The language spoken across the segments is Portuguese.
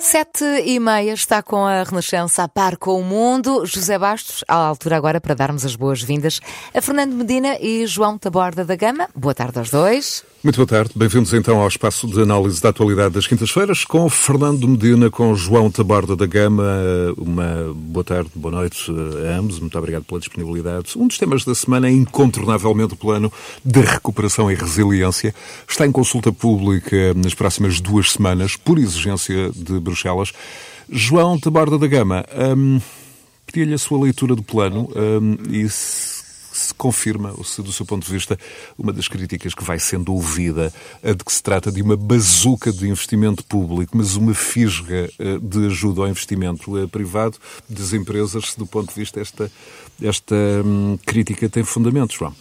Sete e meia está com a Renascença a par com o mundo. José Bastos, à altura agora para darmos as boas-vindas a Fernando Medina e João Taborda da Gama. Boa tarde aos dois. Muito boa tarde. Bem-vindos então ao espaço de análise da atualidade das quintas-feiras com Fernando Medina, com João Taborda da Gama. Uma boa tarde, boa noite a ambos. Muito obrigado pela disponibilidade. Um dos temas da semana é incontornavelmente o plano de recuperação e resiliência. Está em consulta pública nas próximas duas semanas, por exigência de Bruxelas. João Taborda da Gama, hum, pedi-lhe a sua leitura do plano hum, e se se confirma, ou se, do seu ponto de vista, uma das críticas que vai sendo ouvida, a de que se trata de uma bazuca de investimento público, mas uma fisga eh, de ajuda ao investimento eh, privado das empresas, se do ponto de vista esta, esta hum, crítica tem fundamento, João?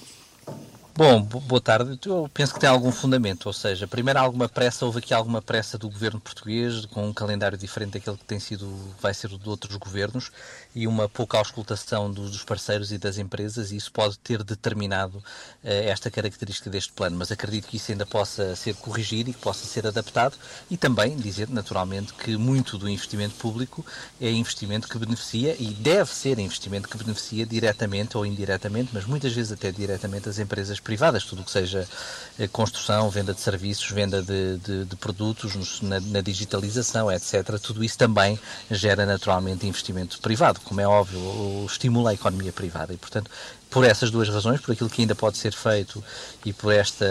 Bom, boa tarde. Eu penso que tem algum fundamento, ou seja, primeiro alguma pressa, houve aqui alguma pressa do governo português, com um calendário diferente daquele que tem sido, vai ser de outros governos, e uma pouca auscultação dos parceiros e das empresas, e isso pode ter determinado uh, esta característica deste plano. Mas acredito que isso ainda possa ser corrigido e que possa ser adaptado, e também dizer, naturalmente, que muito do investimento público é investimento que beneficia, e deve ser investimento que beneficia diretamente ou indiretamente, mas muitas vezes até diretamente as empresas privadas, tudo o que seja eh, construção, venda de serviços, venda de, de, de produtos na, na, digitalização, etc. Tudo isso também gera naturalmente investimento privado, como é óbvio, estimula a economia privada e, portanto, por essas duas razões, por aquilo que ainda pode ser feito e por este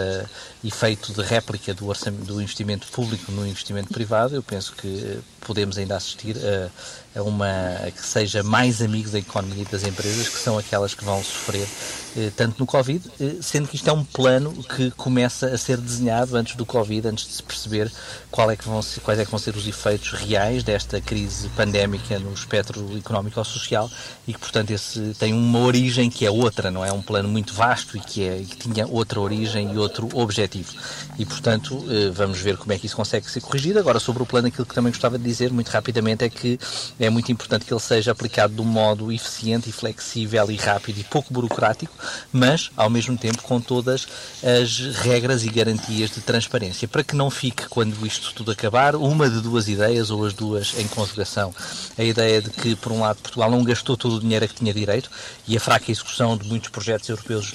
efeito de réplica do, do investimento público no investimento privado, eu penso que podemos ainda assistir a, a uma que seja mais amigo da economia e das empresas, que são aquelas que vão sofrer eh, tanto no Covid, eh, sendo que isto é um plano que começa a ser desenhado antes do Covid, antes de se perceber qual é que vão ser, quais é que vão ser os efeitos reais desta crise pandémica no espectro económico ou social e que, portanto, esse tem uma origem que é outra outra, não é? Um plano muito vasto e que, é, que tinha outra origem e outro objetivo. E, portanto, eh, vamos ver como é que isso consegue ser corrigido. Agora, sobre o plano, aquilo que também gostava de dizer muito rapidamente é que é muito importante que ele seja aplicado de um modo eficiente e flexível e rápido e pouco burocrático, mas, ao mesmo tempo, com todas as regras e garantias de transparência, para que não fique, quando isto tudo acabar, uma de duas ideias ou as duas em conjugação. A ideia de que, por um lado, Portugal não gastou todo o dinheiro a que tinha direito e a fraca execução de muitos projetos europeus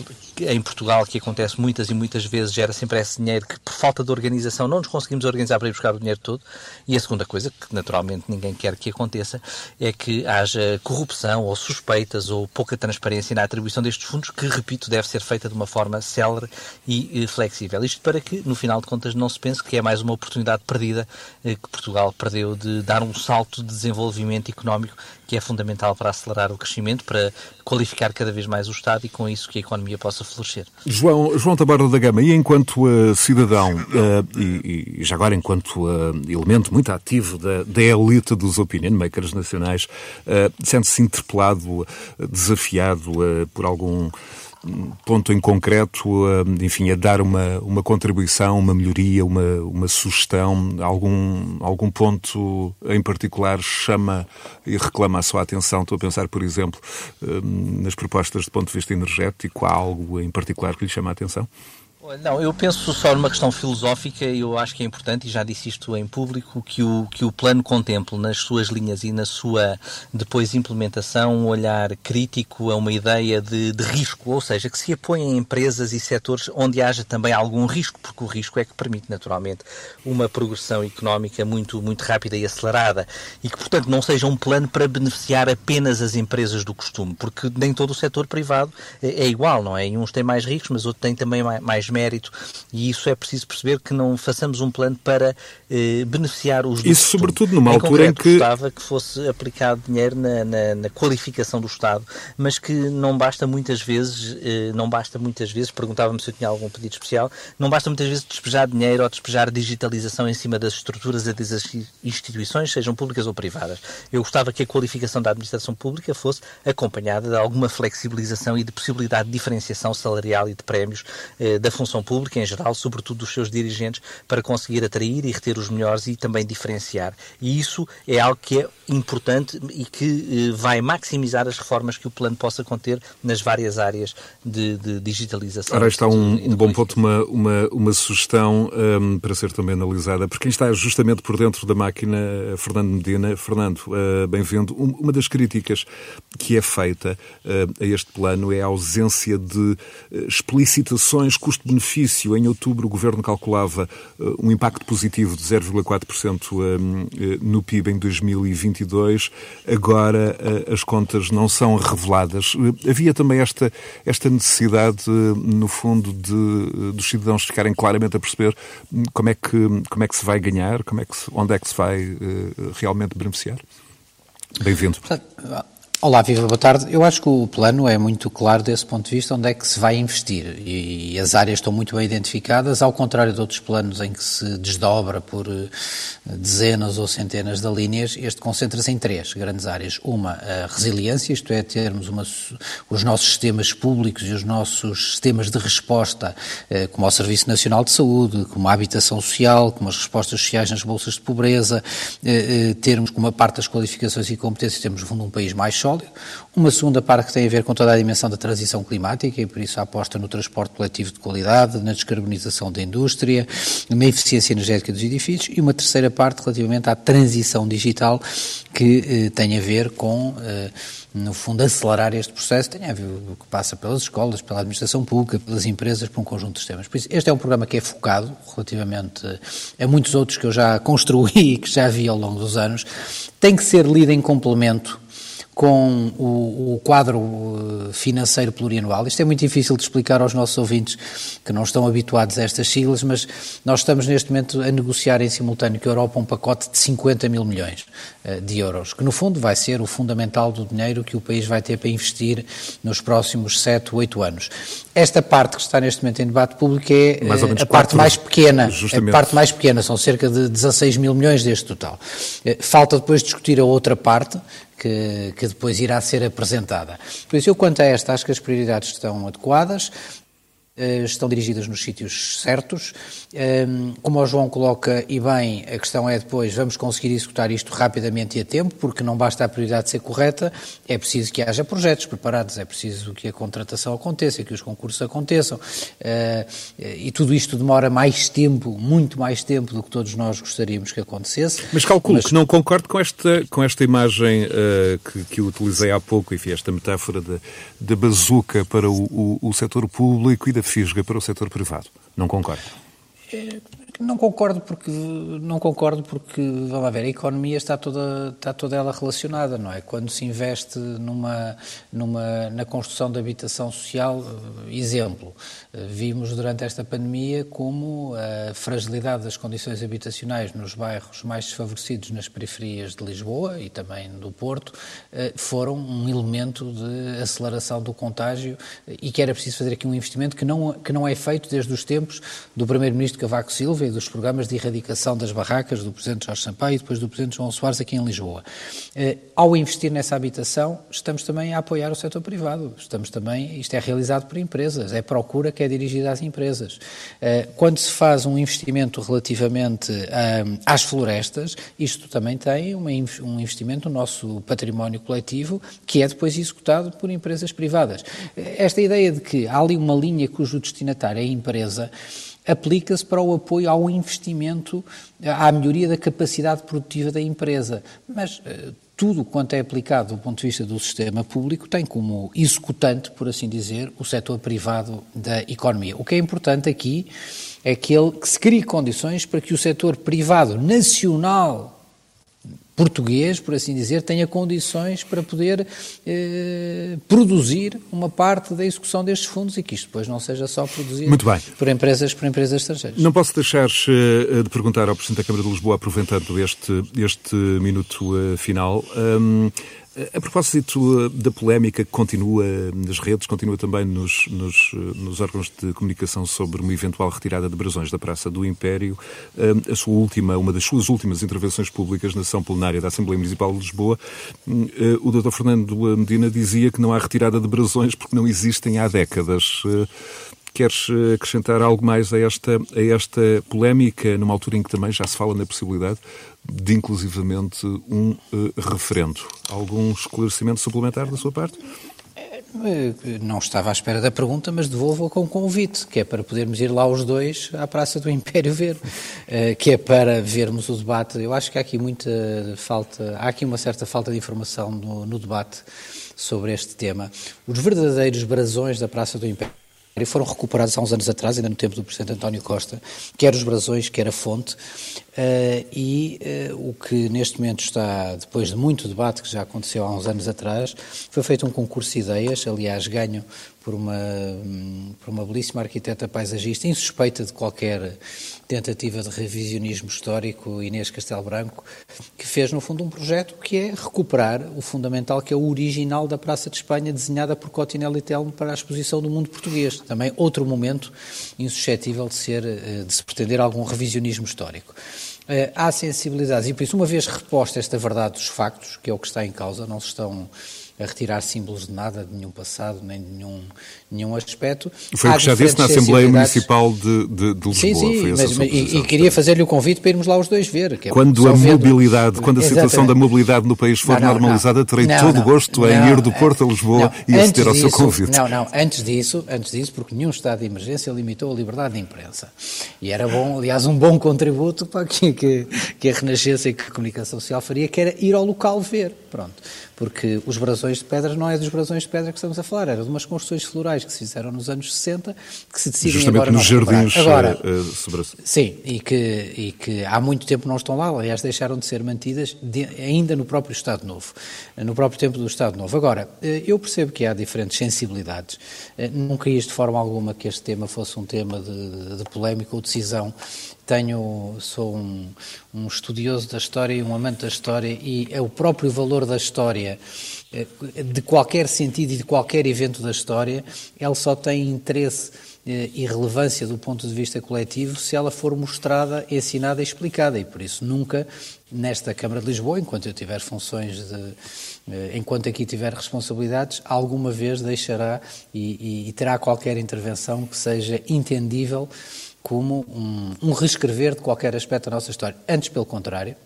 em Portugal, que acontece muitas e muitas vezes, gera sempre esse dinheiro que, por falta de organização, não nos conseguimos organizar para ir buscar o dinheiro todo. E a segunda coisa, que naturalmente ninguém quer que aconteça, é que haja corrupção ou suspeitas ou pouca transparência na atribuição destes fundos, que, repito, deve ser feita de uma forma célere e flexível. Isto para que, no final de contas, não se pense que é mais uma oportunidade perdida eh, que Portugal perdeu de dar um salto de desenvolvimento económico que é fundamental para acelerar o crescimento, para qualificar cada vez mais o Estado e com isso que a economia possa florescer. João, João Tabarda da Gama, e enquanto uh, cidadão uh, e, e, já agora enquanto uh, elemento muito ativo da, da elite dos opinion makers nacionais, sente-se interpelado, desafiado por algum ponto em concreto, eh, enfim, a dar uma, uma contribuição, uma melhoria, uma, uma sugestão, algum, algum ponto em particular chama e reclama a sua atenção? Estou a pensar, por exemplo, eh, nas propostas do ponto de vista energético, há algo em particular que lhe chama a atenção? Não, eu penso só numa questão filosófica eu acho que é importante, e já disse isto em público, que o, que o plano contemple nas suas linhas e na sua depois implementação um olhar crítico a uma ideia de, de risco, ou seja, que se apoie em empresas e setores onde haja também algum risco, porque o risco é que permite naturalmente uma progressão económica muito, muito rápida e acelerada e que, portanto, não seja um plano para beneficiar apenas as empresas do costume, porque nem todo o setor privado é, é igual, não é? E uns têm mais ricos, mas outros têm também mais, mérito e isso é preciso perceber que não façamos um plano para eh, beneficiar os Isso sobretudo numa em altura em que... gostava que fosse aplicado dinheiro na, na, na, qualificação do Estado, mas que não basta muitas vezes, eh, não basta muitas vezes, perguntava-me se eu tinha algum pedido especial, não basta muitas vezes despejar dinheiro ou despejar digitalização em cima das estruturas e das instituições, sejam públicas ou privadas. Eu gostava que a qualificação da administração pública fosse acompanhada de alguma flexibilização e de possibilidade de diferenciação salarial e de prémios eh, da função função pública em geral, sobretudo dos seus dirigentes, para conseguir atrair e reter os melhores e também diferenciar. E isso é algo que é importante e que eh, vai maximizar as reformas que o plano possa conter nas várias áreas de, de digitalização. Ora, está um, um bom ponto, uma, uma, uma sugestão um, para ser também analisada, por quem está justamente por dentro da máquina, Fernando Medina. Fernando, uh, bem-vindo. Uma das críticas que é feita uh, a este plano é a ausência de uh, explicitações custo-benefício. Em outubro, o Governo calculava um impacto positivo de 0,4% um, no PIB em 2022. Agora, as contas não são reveladas. Havia também esta, esta necessidade, no fundo, de, dos cidadãos ficarem claramente a perceber como é que, como é que se vai ganhar, como é que se, onde é que se vai realmente beneficiar. Bem-vindo. Olá, Viva, boa tarde. Eu acho que o plano é muito claro desse ponto de vista onde é que se vai investir e, e as áreas estão muito bem identificadas, ao contrário de outros planos em que se desdobra por uh, dezenas ou centenas de linhas, este concentra-se em três grandes áreas. Uma, a resiliência, isto é, termos uma, os nossos sistemas públicos e os nossos sistemas de resposta, uh, como o Serviço Nacional de Saúde, como a habitação social, como as respostas sociais nas bolsas de pobreza, uh, termos como uma parte das qualificações e competências, temos, um país mais sólido. Uma segunda parte que tem a ver com toda a dimensão da transição climática e por isso a aposta no transporte coletivo de qualidade, na descarbonização da indústria, na eficiência energética dos edifícios e uma terceira parte relativamente à transição digital que eh, tem a ver com, eh, no fundo, acelerar este processo, tem a ver que passa pelas escolas, pela administração pública, pelas empresas, por um conjunto de sistemas. Por isso, este é um programa que é focado relativamente a muitos outros que eu já construí e que já vi ao longo dos anos, tem que ser lido em complemento com o, o, quadro eh, financeiro plurianual. Isto é muito difícil de explicar aos nossos ouvintes que não estão habituados a estas siglas, mas nós estamos neste momento a negociar em simultâneo com a Europa um pacote de 50 mil milhões uh, de euros, que no fundo vai ser o fundamental do dinheiro que o país vai ter para investir nos próximos 7, 8 anos. Esta parte que está neste momento em debate público é uh, a parte mais pequena. Justamente. A parte mais pequena, são cerca de 16 mil milhões deste total. Falta depois discutir a outra parte, que, que depois irá ser apresentada. Por isso, eu quanto a esta, acho que as prioridades estão adequadas, eh, estão dirigidas nos sítios certos. Como o João coloca, e bem, a questão é depois, vamos conseguir executar isto rapidamente e a tempo, porque não basta a prioridade ser correta, é preciso que haja projetos preparados, é preciso que a contratação aconteça, que os concursos aconteçam, eh, e tudo isto demora mais tempo, muito mais tempo do que todos nós gostaríamos que acontecesse. Mas calculo Mas... que não concordo com esta, com esta imagem uh, que, que eu utilizei há pouco, enfim, esta metáfora da bazuca para o, o, o setor público e da fisga para o setor privado. Não concordo? É, não concordo porque não concordo porque vamos lá ver a economia está toda está toda ela relacionada não é? Quando se investe numa numa na construção de habitação social exemplo vimos durante esta pandemia como a fragilidade das condições habitacionais nos bairros mais desfavorecidos nas periferias de Lisboa e também do Porto eh, foram um elemento de aceleração do contágio e que era preciso fazer aqui um investimento que não que não é feito desde os tempos do primeiro-ministro Cavaco Silva e dos programas de erradicação das barracas do Presidente Jorge Sampaio e depois do Presidente João Soares aqui em Lisboa. Eh, ao investir nessa habitação, estamos também a apoiar o setor privado. Estamos também, isto é realizado por empresas, é procura que é dirigida às empresas. Eh, quando se faz um investimento relativamente eh, às florestas, isto também tem um investimento no nosso património coletivo, que é depois executado por empresas privadas. Esta ideia de que há ali uma linha cujo destinatário é a empresa, aplica-se para o apoio ao investimento, à melhoria da capacidade produtiva da empresa. Mas eh, tudo quanto é aplicado do ponto de vista do sistema público tem como executante, por assim dizer, o setor privado da economia. O que é importante aqui é que, ele, que se crie condições para que o setor privado nacional português, por assim dizer, tenha condições para poder eh, produzir uma parte da execução destes fundos e que isto depois não seja só produzido por empresas, por empresas estrangeiras. Não posso deixar uh, de perguntar ao Presidente da Câmara de Lisboa, aproveitando este, este minuto uh, final, um, a propósito da polémica que continua nas redes, continua também nos, nos, nos, órgãos de comunicação sobre uma eventual retirada de brasões da Praça do Império, a sua última, uma das suas últimas intervenções públicas na sessão plenária da Assembleia Municipal de Lisboa, o Dr. Fernando Medina dizia que não há retirada de brasões porque não existem há décadas. Queres eh, acrescentar algo mais a esta, a esta polémica, numa altura em que também já se fala na possibilidade de, inclusivamente, um uh, referendo? Algum esclarecimento suplementar da sua parte? Não estava à espera da pergunta, mas devolvo-a com convite, que é para podermos ir lá os dois à Praça do Império ver, que é para vermos o debate. Eu acho que há aqui muita falta, há aqui uma certa falta de informação no, no debate sobre este tema. Os verdadeiros brasões da Praça do Império foram recuperados há uns anos atrás, ainda no tempo do Presidente António Costa, quer os brasões, quer a fonte, uh, e uh, o que neste momento está, depois de muito debate que já aconteceu há uns anos atrás, foi feito um concurso de ideias, aliás, ganho por uma, por uma belíssima arquiteta paisagista, insuspeita de qualquer tentativa de revisionismo histórico, Inês Castelo Branco, que fez, no fundo, um projeto que é recuperar o fundamental, que é o original da Praça de Espanha, desenhada por Cotinelli Telmo para a exposição do mundo português. Também outro momento insuscetível de, ser, eh, de se pretender algum revisionismo histórico. Eh, há sensibilidades, e por isso, uma vez reposta esta verdade dos factos, que é o que está em causa, não se estão a retirar símbolos de nada, de nenhum passado, nem de nenhum, nenhum aspecto. Foi o que já disse na Assembleia Municipal de, de, de Lisboa. Sim, sim, mas, e, e, queria fazer-lhe o convite para irmos lá os dois ver. É quando a mobilidade, quando a situação da mobilidade no país for não, não, normalizada, não, terei todo o gosto em ir do Porto a Lisboa e aceder ao seu convite. Não, não, antes disso, antes disso, porque nenhum estado de emergência limitou a liberdade de imprensa. E era bom, aliás, um bom contributo para que, que, que a Renascença e que a comunicação social faria, que era ir ao local ver. Pronto. Porque os brasões de pedra não é dos brasões de pedra que estamos a falar, era de umas construções florais que se fizeram nos anos 60, que se decidem Justamente agora nos jardins agora, uh, sobre... Sim, e que, e que há muito tempo não estão lá, aliás deixaram de ser mantidas de, ainda no próprio Estado Novo, no próprio tempo do Estado Novo. Agora, eh, eu percebo que há diferentes sensibilidades, não quis de forma alguma que este tema fosse um tema de, de polémica ou decisão tenho, sou um, um, estudioso da história e um amante da história e é o próprio valor da história, eh, de qualquer sentido e de qualquer evento da história, ele só tem interesse eh, e relevância do ponto de vista coletivo se ela for mostrada, ensinada e explicada. E por isso nunca, nesta Câmara de Lisboa, enquanto eu tiver funções de. Eh, enquanto aqui tiver responsabilidades, alguma vez deixará e, e, e terá qualquer intervenção que seja entendível como um, um reescrever de qualquer aspecto da nossa história. Antes, pelo contrário,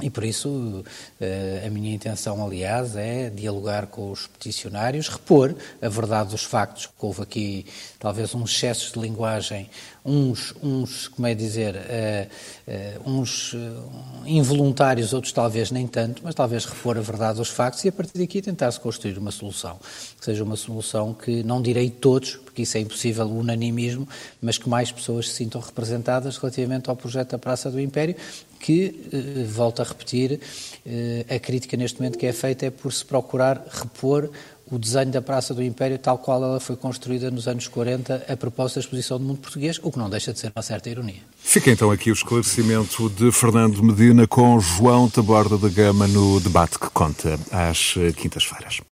e por isso eh, a minha intenção, aliás, é dialogar com os peticionários, repor a verdade dos factos, que houve aqui talvez uns excessos de linguagem, uns, uns como é dizer, uh, uh, uns involuntários, outros talvez nem tanto, mas talvez repor a verdade dos factos e a partir daqui tentar-se construir uma solução, que seja uma solução que não direi todos, porque isso é impossível o unanimismo, mas que mais pessoas se sintam representadas relativamente ao projeto da Praça do Império, que, eh, volto a repetir, eh, a crítica neste momento que é feita é por se procurar repor o desenho da Praça do Império tal qual ela foi construída nos anos 40 a propósito da exposição do mundo português, o que não deixa de ser uma certa ironia. Fica então aqui o esclarecimento de Fernando Medina com João Taborda da Gama no debate que conta às quintas-feiras.